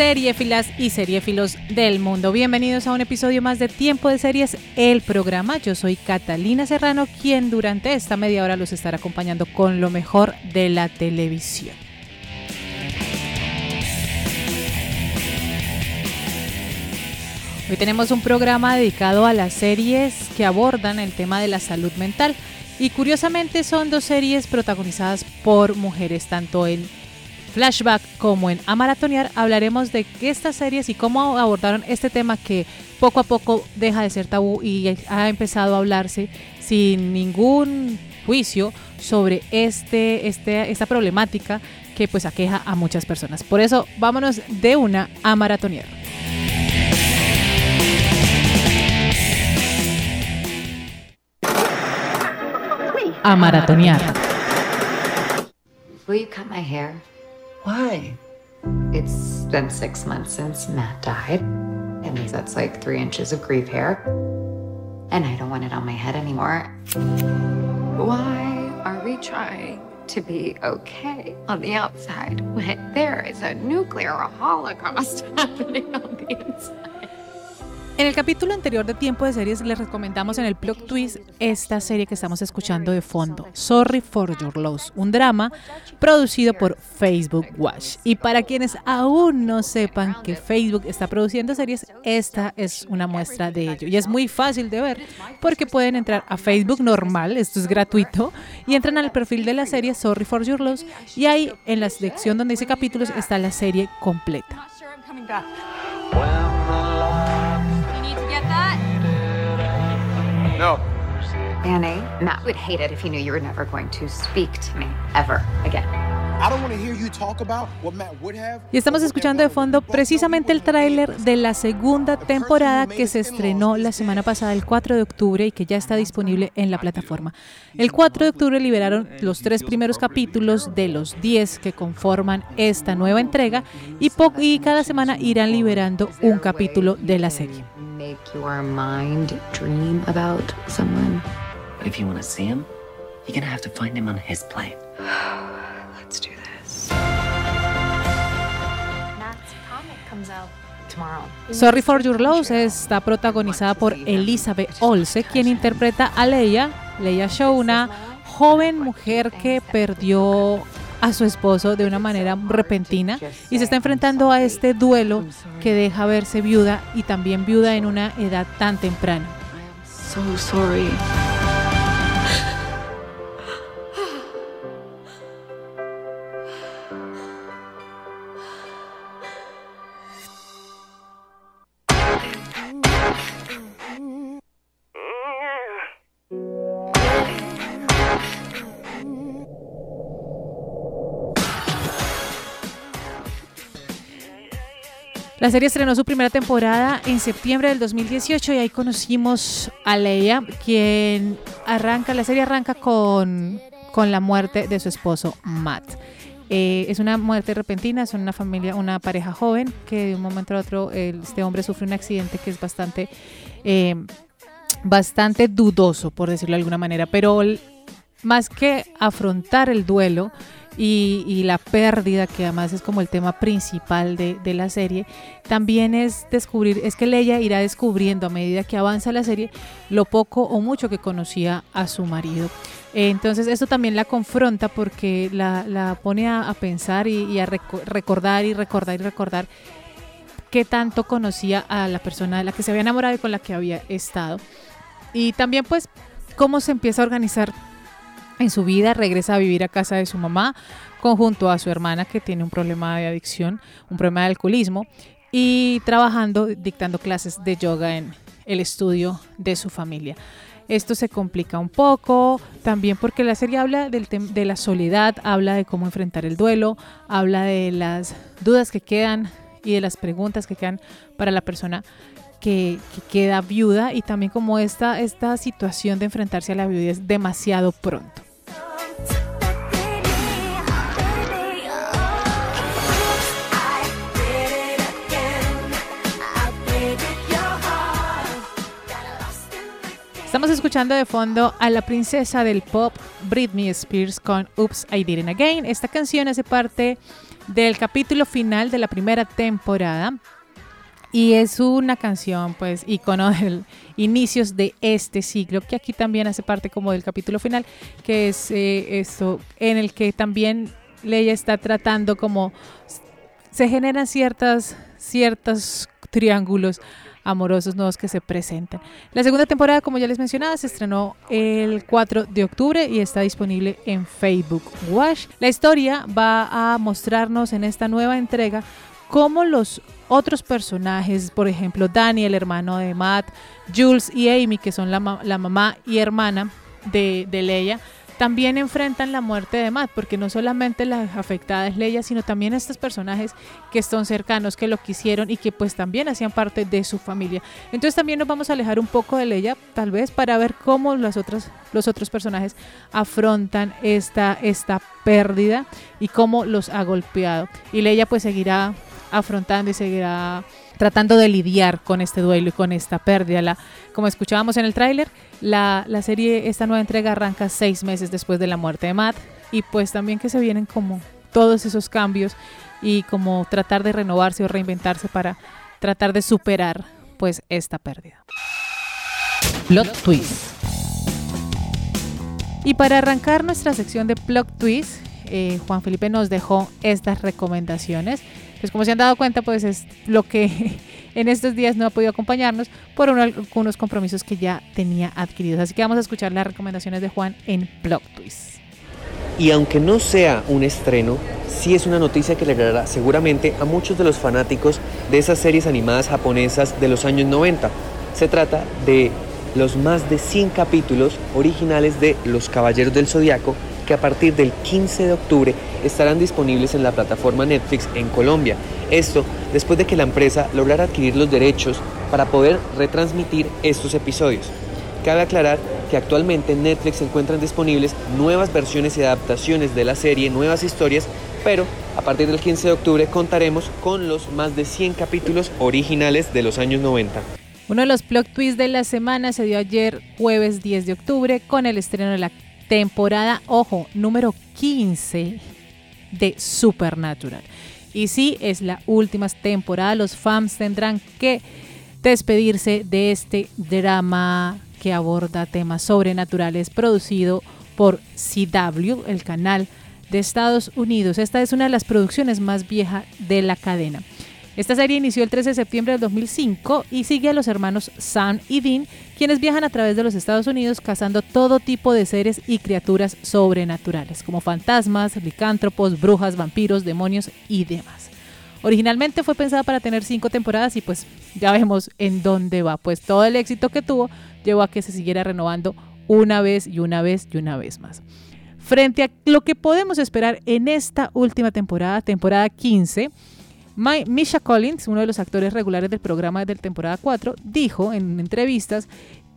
Seriefilas y seriefilos del mundo. Bienvenidos a un episodio más de Tiempo de Series, el programa. Yo soy Catalina Serrano, quien durante esta media hora los estará acompañando con lo mejor de la televisión. Hoy tenemos un programa dedicado a las series que abordan el tema de la salud mental y curiosamente son dos series protagonizadas por mujeres, tanto en Flashback como en Amaratonear hablaremos de estas series y cómo abordaron este tema que poco a poco deja de ser tabú y ha empezado a hablarse sin ningún juicio sobre este, este, esta problemática que pues aqueja a muchas personas. Por eso vámonos de una a maratonear. A maratonear. Will you cut my? Why? It's been six months since Matt died. And that's like three inches of grief hair. And I don't want it on my head anymore. Why are we trying to be okay on the outside when there is a nuclear holocaust happening on the inside? En el capítulo anterior de Tiempo de Series les recomendamos en el Plot Twist esta serie que estamos escuchando de fondo, Sorry for Your Loss, un drama producido por Facebook Watch. Y para quienes aún no sepan que Facebook está produciendo series, esta es una muestra de ello. Y es muy fácil de ver porque pueden entrar a Facebook normal, esto es gratuito, y entran al perfil de la serie Sorry for Your Loss y ahí en la sección donde dice capítulos está la serie completa. No. Annie, Matt would hate it if he knew you were never going to speak to me ever again. I don't want to hear you talk about what Matt would have. Y estamos escuchando de fondo precisamente el tráiler de la segunda temporada que se estrenó la semana pasada, el 4 de octubre, y que ya está disponible en la plataforma. El 4 de octubre liberaron los tres primeros capítulos de los 10 que conforman esta nueva entrega y, y cada semana irán liberando un capítulo de la serie. Make your mind dream about someone. But if you want to see him, you're gonna have to find him on his plane. Sorry for Your Loss está protagonizada por Elizabeth Olse, quien interpreta a Leia, Leia Shaw, una joven mujer que perdió a su esposo de una manera repentina y se está enfrentando a este duelo que deja verse viuda y también viuda en una edad tan temprana. So sorry. Serie estrenó su primera temporada en septiembre del 2018 y ahí conocimos a Leia, quien arranca, la serie arranca con, con la muerte de su esposo Matt. Eh, es una muerte repentina, son una familia, una pareja joven que de un momento a otro este hombre sufre un accidente que es bastante, eh, bastante dudoso, por decirlo de alguna manera, pero más que afrontar el duelo y, la pérdida, que además es como el tema principal de, la serie, también es descubrir, es que Leia irá descubriendo a medida que avanza la serie lo poco o mucho que conocía a su marido. Entonces esto también la confronta porque la, pone a, pensar y, a reco- recordar y recordar y recordar qué tanto conocía a la persona de la que se había enamorado y con la que había estado. Y también pues cómo se empieza a organizar en su vida, regresa a vivir a casa de su mamá conjunto a su hermana que tiene un problema de adicción, un problema de alcoholismo y trabajando, dictando clases de yoga en el estudio de su familia. Esto se complica un poco, también porque la serie habla de la soledad, habla de cómo enfrentar el duelo, habla de las dudas que quedan y de las preguntas que quedan para la persona que, que queda viuda y también como esta, esta situación de enfrentarse a la viudez demasiado pronto. Estamos escuchando de fondo a la princesa del pop Britney Spears con Oops, I Did It Again. Esta canción hace parte del capítulo final de la primera temporada y es una canción, pues, icono de inicios de este siglo, que aquí también hace parte como del capítulo final, que es eh, esto, en el que también Leia está tratando como se generan ciertas, ciertos triángulos amorosos nuevos que se presentan. La segunda temporada, como ya les mencionaba, se estrenó el 4 de octubre y está disponible en Facebook Watch. La historia va a mostrarnos en esta nueva entrega cómo los otros personajes, por ejemplo, Danny, el hermano de Matt, Jules y Amy, que son la, la mamá y hermana de, de Leia, también enfrentan la muerte de Matt, porque no solamente la afectada es Leia, sino también estos personajes que están cercanos, que lo quisieron y que pues también hacían parte de su familia. Entonces también nos vamos a alejar un poco de Leia, tal vez para ver cómo las otras, los otros personajes afrontan esta, esta pérdida y cómo los ha golpeado. Y Leia pues seguirá afrontando y seguirá tratando de lidiar con este duelo y con esta pérdida. La, como escuchábamos en el tráiler, la, la, serie, esta nueva entrega arranca seis meses después de la muerte de Matt y pues también que se vienen como todos esos cambios y como tratar de renovarse o reinventarse para tratar de superar pues esta pérdida. Plot Twist. Y para arrancar nuestra sección de Plot Twist, eh, Juan Felipe nos dejó estas recomendaciones pues como se han dado cuenta, pues es lo que en estos días no ha podido acompañarnos por algunos compromisos que ya tenía adquiridos. Así que vamos a escuchar las recomendaciones de Juan en Plot Twist. Y aunque no sea un estreno, sí es una noticia que le agradará seguramente a muchos de los fanáticos de esas series animadas japonesas de los años 90. Se trata de los más de 100 capítulos originales de Los Caballeros del Zodiaco que a partir del 15 de octubre estarán disponibles en la plataforma Netflix en Colombia. Esto después de que la empresa lograra adquirir los derechos para poder retransmitir estos episodios. Cabe aclarar que actualmente en Netflix se encuentran disponibles nuevas versiones y adaptaciones de la serie, nuevas historias, pero a partir del 15 de octubre contaremos con los más de 100 capítulos originales de los años 90. Uno de los plot twists de la semana se dio ayer jueves 10 de octubre con el estreno de la temporada, ojo, número 15 de Supernatural. Y sí, es la última temporada, los fans tendrán que despedirse de este drama que aborda temas sobrenaturales producido por CW, el canal de Estados Unidos. Esta es una de las producciones más viejas de la cadena. Esta serie inició el 13 de septiembre del 2005 y sigue a los hermanos Sam y Dean, quienes viajan a través de los Estados Unidos cazando todo tipo de seres y criaturas sobrenaturales, como fantasmas, licántropos, brujas, vampiros, demonios y demás. Originalmente fue pensada para tener cinco temporadas y pues ya vemos en dónde va. Pues todo el éxito que tuvo llevó a que se siguiera renovando una vez y una vez y una vez más. Frente a lo que podemos esperar en esta última temporada, temporada 15, Misha Collins, uno de los actores regulares del programa de temporada 4, dijo en entrevistas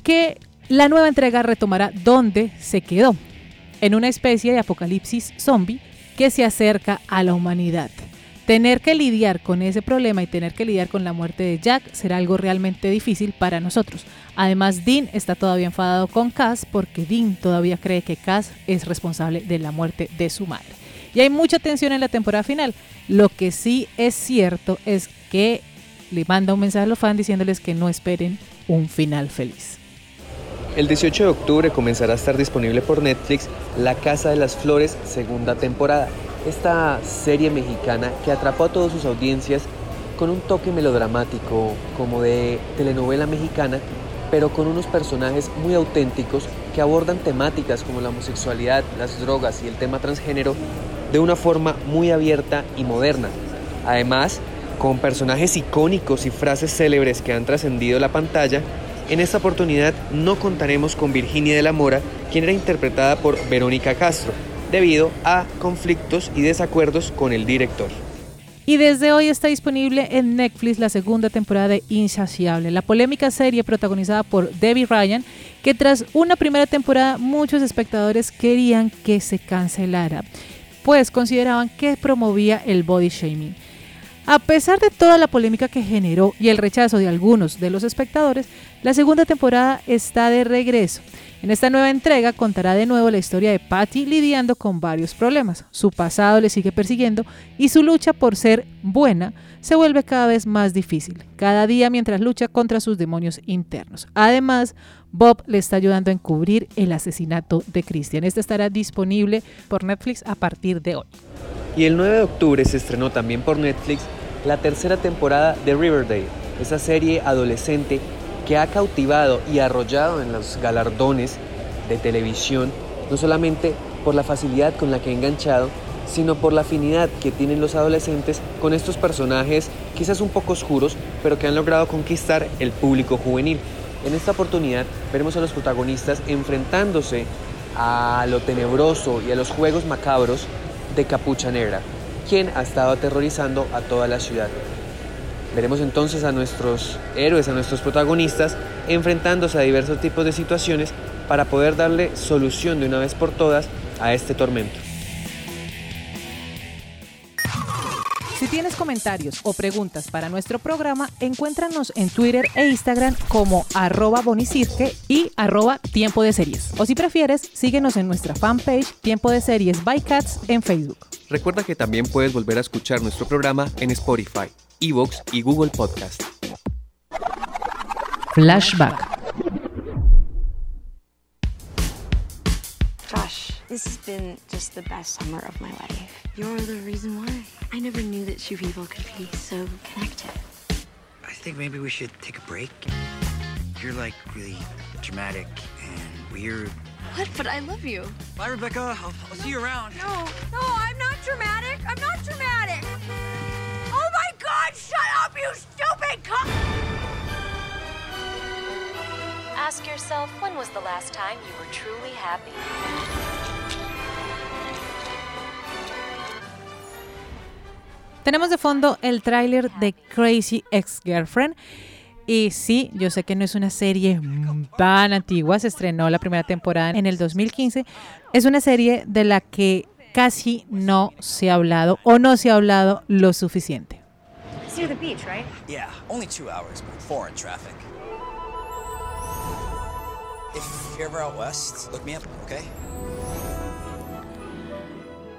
que la nueva entrega retomará donde se quedó, en una especie de apocalipsis zombie que se acerca a la humanidad. Tener que lidiar con ese problema y tener que lidiar con la muerte de Jack será algo realmente difícil para nosotros. Además, Dean está todavía enfadado con Cass porque Dean todavía cree que Cass es responsable de la muerte de su madre. Y hay mucha tensión en la temporada final. Lo que sí es cierto es que le manda un mensaje a los fans diciéndoles que no esperen un final feliz. El 18 de octubre comenzará a estar disponible por Netflix La Casa de las Flores, segunda temporada. Esta serie mexicana que atrapó a todas sus audiencias con un toque melodramático, como de telenovela mexicana, pero con unos personajes muy auténticos que abordan temáticas como la homosexualidad, las drogas y el tema transgénero de una forma muy abierta y moderna. Además, con personajes icónicos y frases célebres que han trascendido la pantalla, en esta oportunidad no contaremos con Virginia de la Mora, quien era interpretada por Verónica Castro, debido a conflictos y desacuerdos con el director. Y desde hoy está disponible en Netflix la segunda temporada de Insaciable, la polémica serie protagonizada por Debbie Ryan, que tras una primera temporada muchos espectadores querían que se cancelara, pues consideraban que promovía el body shaming. A pesar de toda la polémica que generó y el rechazo de algunos de los espectadores, la segunda temporada está de regreso. En esta nueva entrega contará de nuevo la historia de Patty lidiando con varios problemas. Su pasado le sigue persiguiendo y su lucha por ser buena se vuelve cada vez más difícil, cada día mientras lucha contra sus demonios internos. Además, Bob le está ayudando a encubrir el asesinato de Christian. Este estará disponible por Netflix a partir de hoy. Y el 9 de octubre se estrenó también por Netflix la tercera temporada de Riverdale, esa serie adolescente que ha cautivado y arrollado en los galardones de televisión, no solamente por la facilidad con la que ha enganchado, sino por la afinidad que tienen los adolescentes con estos personajes quizás un poco oscuros, pero que han logrado conquistar el público juvenil. En esta oportunidad veremos a los protagonistas enfrentándose a lo tenebroso y a los juegos macabros de Capucha Negra, quien ha estado aterrorizando a toda la ciudad. Veremos entonces a nuestros héroes, a nuestros protagonistas, enfrentándose a diversos tipos de situaciones para poder darle solución de una vez por todas a este tormento. Tienes comentarios o preguntas para nuestro programa, encuéntranos en Twitter e Instagram como arroba bonicirque y arroba tiempo de series. O si prefieres, síguenos en nuestra fanpage Tiempo de Series by Cats en Facebook. Recuerda que también puedes volver a escuchar nuestro programa en Spotify, Evox y Google Podcast. Flashback. This has been just the best summer of my life. You're the reason why. I never knew that two people could be so connected. I think maybe we should take a break. You're like really dramatic and weird. What? But I love you. Bye, Rebecca. I'll, I'll see you around. No, no, I'm not dramatic. I'm not dramatic. Oh my god, shut up, you stupid cunt! Ask yourself when was the last time you were truly happy? Tenemos de fondo el tráiler de Crazy Ex-Girlfriend. Y sí, yo sé que no es una serie tan antigua, se estrenó la primera temporada en el 2015. Es una serie de la que casi no se ha hablado o no se ha hablado lo suficiente. It's near the beach, right? Yeah, only two hours, but four in traffic. If you're ever out west, look me up, okay?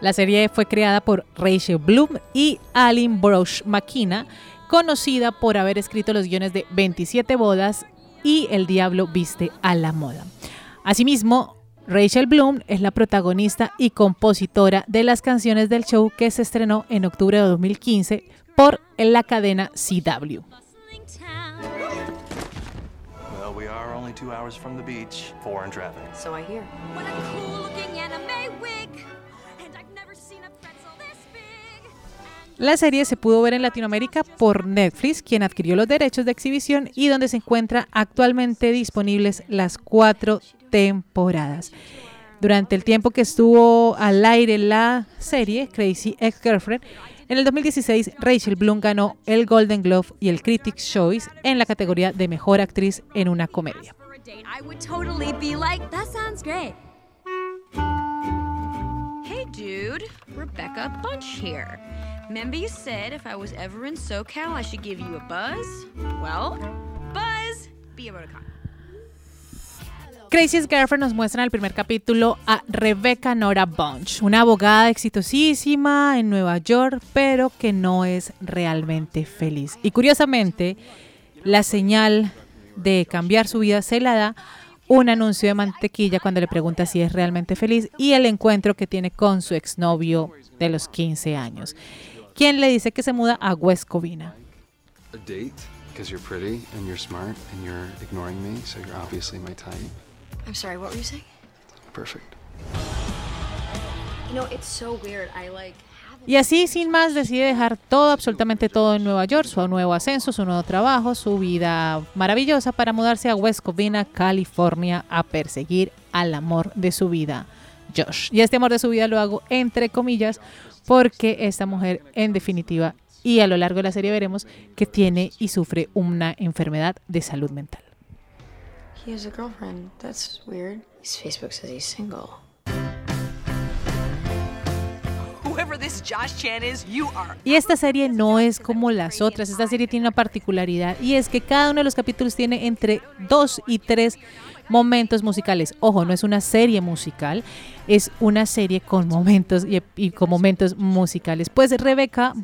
La serie fue creada por Rachel Bloom y Aline Brosh McKenna, conocida por haber escrito los guiones de 27 bodas y El diablo viste a la moda. Asimismo, Rachel Bloom es la protagonista y compositora de las canciones del show que se estrenó en octubre de 2015 por la cadena CW. Well, we are only two hours from the beach, four in traffic. So I hear. What a cool looking anime wig! La serie se pudo ver en Latinoamérica por Netflix, quien adquirió los derechos de exhibición y donde se encuentra actualmente disponibles las cuatro temporadas. Durante el tiempo que estuvo al aire la serie Crazy Ex-Girlfriend, en el 2016 Rachel Bloom ganó el Golden Globe y el Critics' Choice en la categoría de Mejor Actriz en una comedia. Hey, dude. Rebecca Bunch here. Remember you said if I was ever in SoCal, I should give you a buzz? Well, buzz, be able to come. Crazy Girlfriend nos muestra en el primer capítulo a Rebecca Nora Bunch, una abogada exitosísima en Nueva York, pero que no es realmente feliz. Y curiosamente, la señal de cambiar su vida se la da un anuncio de mantequilla cuando le pregunta si es realmente feliz y el encuentro que tiene con su exnovio de los 15 años, quien le dice que se muda a West Covina. A date? Because you're pretty and you're smart and you're ignoring me, so you're obviously my type. I'm sorry, what were you saying? Perfect. You know, it's so weird. I like. Y así, sin más, decide dejar todo, absolutamente todo en Nueva York, su nuevo ascenso, su nuevo trabajo, su vida maravillosa para mudarse a West Covina, California, a perseguir al amor de su vida, Josh. Y este amor de su vida lo hago entre comillas porque esta mujer, en definitiva, y a lo largo de la serie veremos que tiene y sufre una enfermedad de salud mental. He has a girlfriend. That's weird. His Facebook says he's single. Whoever this Josh Chan is, you are. Y esta serie no es como las otras, esta serie tiene una particularidad y es que cada uno de los capítulos tiene entre dos y tres momentos musicales. Ojo, no es una serie musical, es una serie con momentos y, y con momentos musicales. Pues Rebeca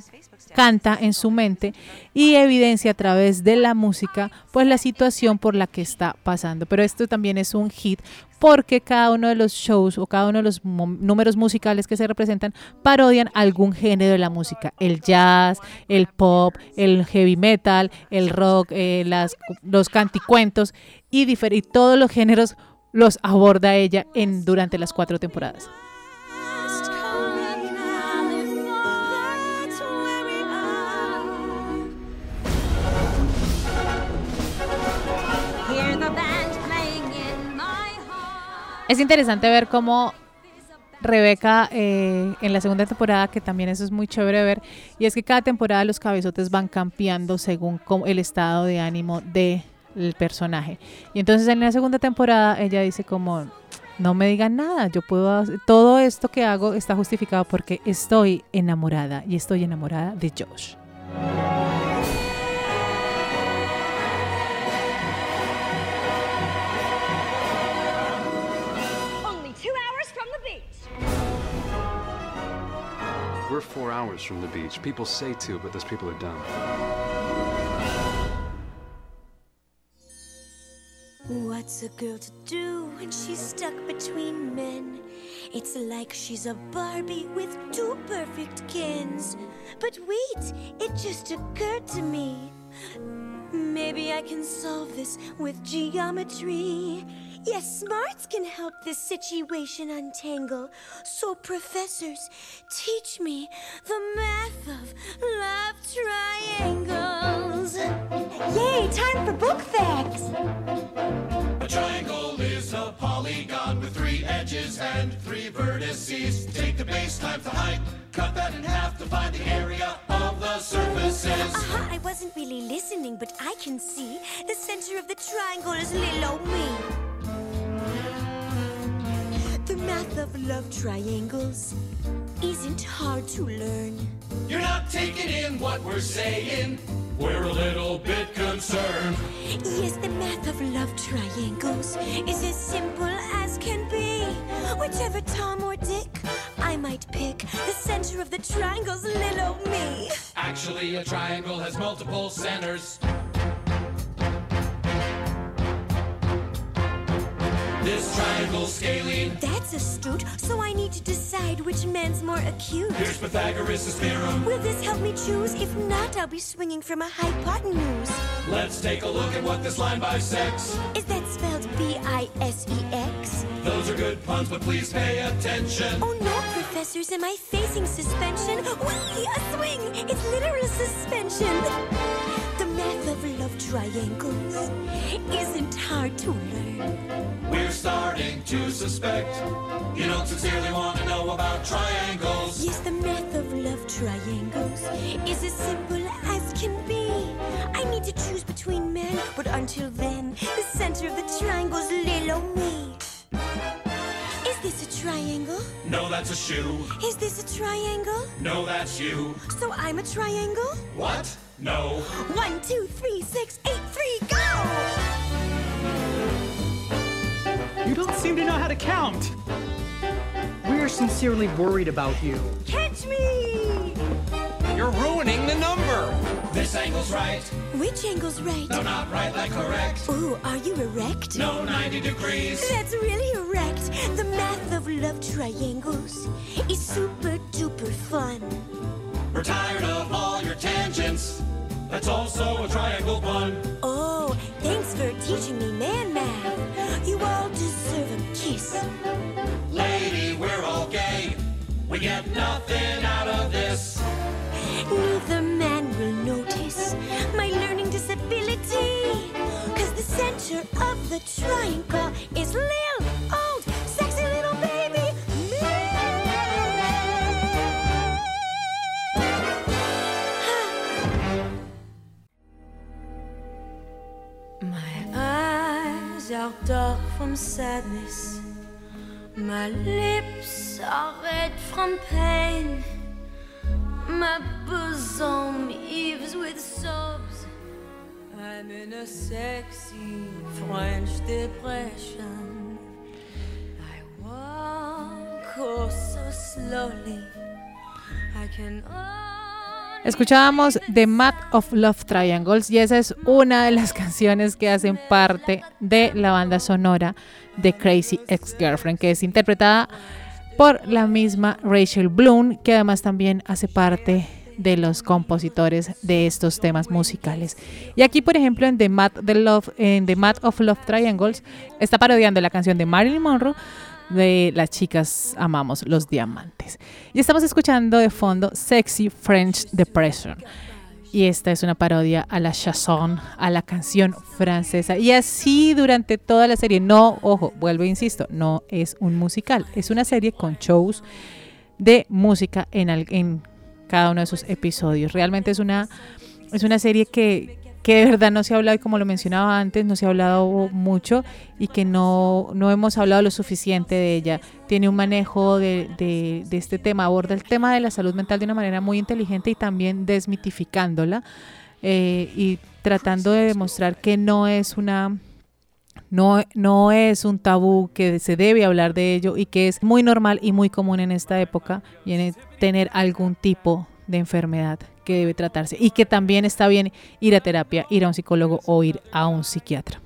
canta en su mente y evidencia a través de la música pues la situación por la que está pasando. Pero esto también es un hit porque cada uno de los shows o cada uno de los números musicales que se representan parodian algún género de la música, el jazz, el pop, el heavy metal, el rock, eh, las, los canticuentos y, y todos los géneros los aborda ella en, durante las cuatro temporadas. Es interesante ver cómo Rebeca eh, en la segunda temporada, que también eso es muy chévere ver, y es que cada temporada los cabezotes van cambiando según el estado de ánimo del personaje. Y entonces en la segunda temporada ella dice como, no me digan nada, yo puedo hacer, todo esto que hago está justificado porque estoy enamorada y estoy enamorada de Josh. We're four hours from the beach. People say two, but those people are dumb. What's a girl to do when she's stuck between men? It's like she's a Barbie with two perfect kins. But wait, it just occurred to me. Maybe I can solve this with geometry. Yes, smarts can help this situation untangle. So, professors, teach me the math of love triangles. Yay, time for book facts! A triangle is a polygon with three edges and three vertices. Take the base times the height, cut that in half to find the area of the surfaces. Uh-huh, I wasn't really listening, but I can see the center of the triangle is little old me. The math of love triangles isn't hard to learn. You're not taking in what we're saying. We're a little bit concerned. Yes, the math of love triangles is as simple as can be. Whichever Tom or Dick I might pick, the center of the triangle's little me. Actually, a triangle has multiple centers. This triangle's scaling. That's astute, so I need to decide which man's more acute. Here's Pythagoras' theorem. Will this help me choose? If not, I'll be swinging from a hypotenuse. Let's take a look at what this line bisects. Is that spelled B I S E X? Those are good puns, but please pay attention. Oh no, professors, am I facing suspension? Whee! A swing! It's literal suspension! The math of love triangles isn't hard to learn. We're starting to suspect you don't sincerely want to know about triangles. Yes, the math of love triangles is as simple as can be. I need to choose between men, but until then, the center of the triangle's little me. Is this a triangle? No, that's a shoe. Is this a triangle? No, that's you. So I'm a triangle? What? No. One, two, three, six, eight, three, go! You don't seem to know how to count. We're sincerely worried about you. Catch me! You're ruining the number. This angle's right. Which angle's right? No, not right, like correct. Ooh, are you erect? No, 90 degrees. That's really erect. The math of love triangles is super duper fun. We're tired of all your tangents. That's also a triangle pun. Oh, thanks for teaching me man math. We get nothing out of this. Neither man will notice my learning disability. Cause the center of the triangle is Lil, old, sexy little baby, me. my eyes are dark from sadness. My lips are red from pain. My bosom heaves with sobs. I'm in a sexy French depression. I walk oh so slowly. I can Escuchábamos The Map of Love Triangles y esa es una de las canciones que hacen parte de la banda sonora de Crazy Ex-Girlfriend, que es interpretada por la misma Rachel Bloom, que además también hace parte de los compositores de estos temas musicales. Y aquí, por ejemplo, en The Map, Love, en The of Love Triangles, está parodiando la canción de Marilyn Monroe de Las chicas amamos los diamantes. Y estamos escuchando de fondo Sexy French Depression. Y esta es una parodia a la chanson, a la canción francesa. Y así durante toda la serie. No, ojo, vuelvo e insisto, no es un musical. Es una serie con shows de música en, en cada uno de sus episodios. Realmente es una, es una serie que, que de verdad no se ha hablado, y como lo mencionaba antes, no se ha hablado mucho y que no, no hemos hablado lo suficiente de ella. Tiene un manejo de, de, de, este tema, aborda el tema de la salud mental de una manera muy inteligente y también desmitificándola eh, y tratando de demostrar que no es una... No, no es un tabú que se debe hablar de ello y que es muy normal y muy común en esta época tener algún tipo de enfermedad que debe tratarse y que también está bien ir a terapia, ir a un psicólogo o ir a un psiquiatra.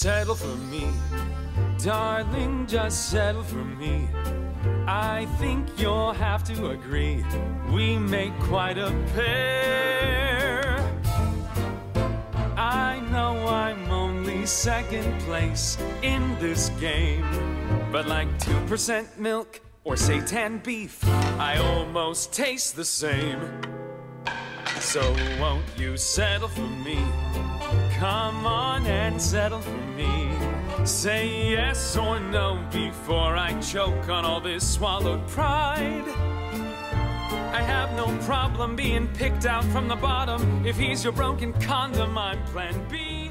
Settle for me? Darling, just settle for me. I think you'll have to agree. We make quite a pair. I know I'm only second place in this game. But like 2% milk or seitan beef, I almost taste the same. So won't you settle for me? Come on and settle for me. Say yes or no before I choke on all this swallowed pride. I have no problem being picked out from the bottom. If he's your broken condom, I'm plan B.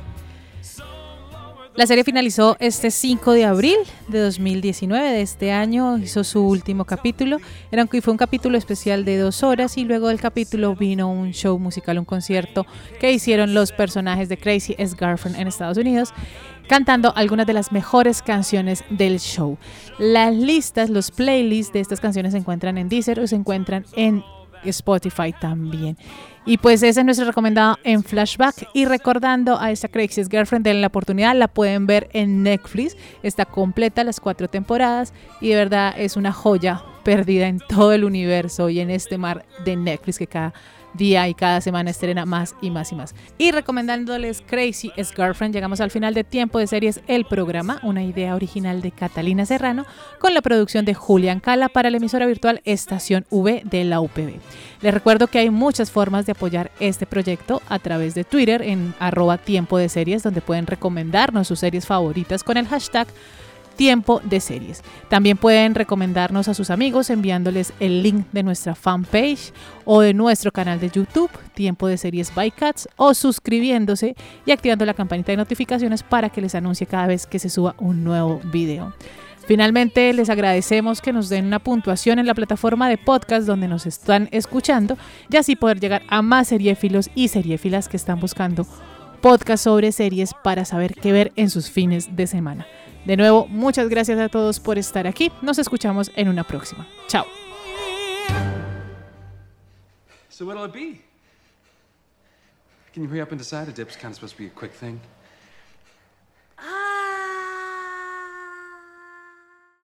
La serie finalizó este 5 de abril de 2019 de este año, hizo su último capítulo, era un, fue un capítulo especial de dos horas y luego del capítulo vino un show musical, un concierto que hicieron los personajes de Crazy Ex Girlfriend en Estados Unidos cantando algunas de las mejores canciones del show. Las listas, los playlists de estas canciones se encuentran en Deezer o se encuentran en Spotify también. Y pues ese es nuestro recomendado en Flashback. Y recordando a esta Crazy Girlfriend, denle la oportunidad, la pueden ver en Netflix. Está completa las cuatro temporadas y de verdad es una joya perdida en todo el universo y en este mar de Netflix que cada día y cada semana estrena más y más y más. Y recomendándoles Crazy ex Girlfriend, llegamos al final de Tiempo de Series, el programa, una idea original de Catalina Serrano, con la producción de Julián Cala para la emisora virtual Estación V de la UPB. Les recuerdo que hay muchas formas de apoyar este proyecto a través de Twitter en arroba tiempo de series, donde pueden recomendarnos sus series favoritas con el hashtag tiempo de series. También pueden recomendarnos a sus amigos enviándoles el link de nuestra fanpage o de nuestro canal de YouTube, Tiempo de Series by Cats, o suscribiéndose y activando la campanita de notificaciones para que les anuncie cada vez que se suba un nuevo video. Finalmente, les agradecemos que nos den una puntuación en la plataforma de podcast donde nos están escuchando y así poder llegar a más seriéfilos y seriéfilas que están buscando podcast sobre series para saber qué ver en sus fines de semana. De nuevo, muchas gracias a todos por estar aquí. Nos escuchamos en una próxima. Chao. So what'll it be? Can you hurry up and decide? A dip's kind of supposed to be a quick thing. Ah.